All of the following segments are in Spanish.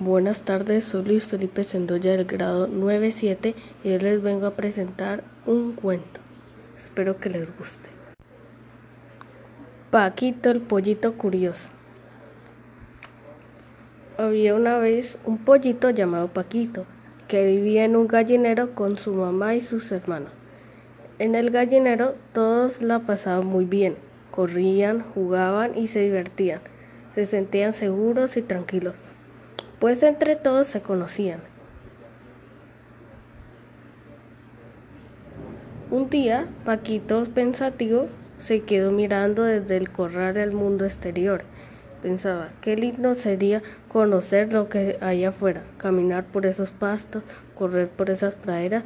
Buenas tardes, soy Luis Felipe Sendoya del grado 9-7 y hoy les vengo a presentar un cuento. Espero que les guste. Paquito el pollito curioso. Había una vez un pollito llamado Paquito que vivía en un gallinero con su mamá y sus hermanos. En el gallinero todos la pasaban muy bien, corrían, jugaban y se divertían, se sentían seguros y tranquilos pues entre todos se conocían. Un día, Paquito, pensativo, se quedó mirando desde el corral al mundo exterior. Pensaba, qué lindo sería conocer lo que hay afuera, caminar por esos pastos, correr por esas praderas.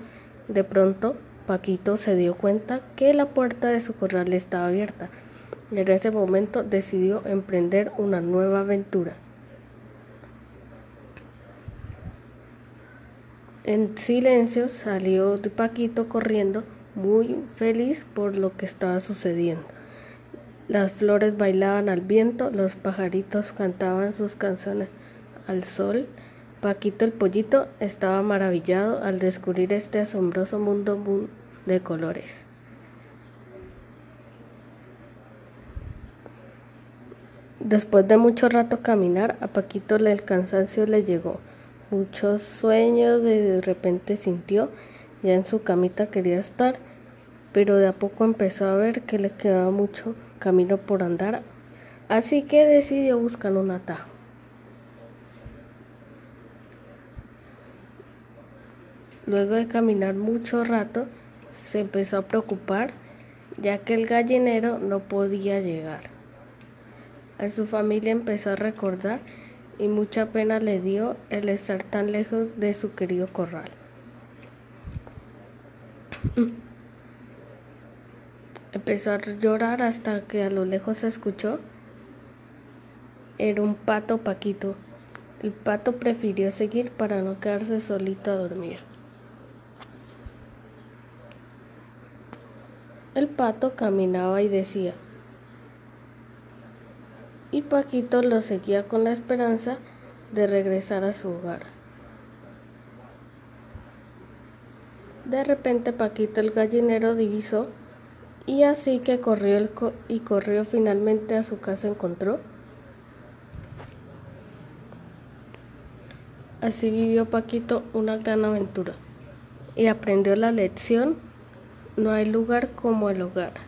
De pronto, Paquito se dio cuenta que la puerta de su corral estaba abierta. En ese momento decidió emprender una nueva aventura. En silencio salió Paquito corriendo, muy feliz por lo que estaba sucediendo. Las flores bailaban al viento, los pajaritos cantaban sus canciones al sol. Paquito el pollito estaba maravillado al descubrir este asombroso mundo de colores. Después de mucho rato caminar, a Paquito el cansancio le llegó muchos sueños, de repente sintió ya en su camita quería estar, pero de a poco empezó a ver que le quedaba mucho camino por andar, así que decidió buscar un atajo. Luego de caminar mucho rato, se empezó a preocupar, ya que el gallinero no podía llegar. A su familia empezó a recordar y mucha pena le dio el estar tan lejos de su querido corral. Empezó a llorar hasta que a lo lejos se escuchó. Era un pato Paquito. El pato prefirió seguir para no quedarse solito a dormir. El pato caminaba y decía, y Paquito lo seguía con la esperanza de regresar a su hogar. De repente Paquito el gallinero divisó y así que corrió y corrió finalmente a su casa encontró. Así vivió Paquito una gran aventura y aprendió la lección, no hay lugar como el hogar.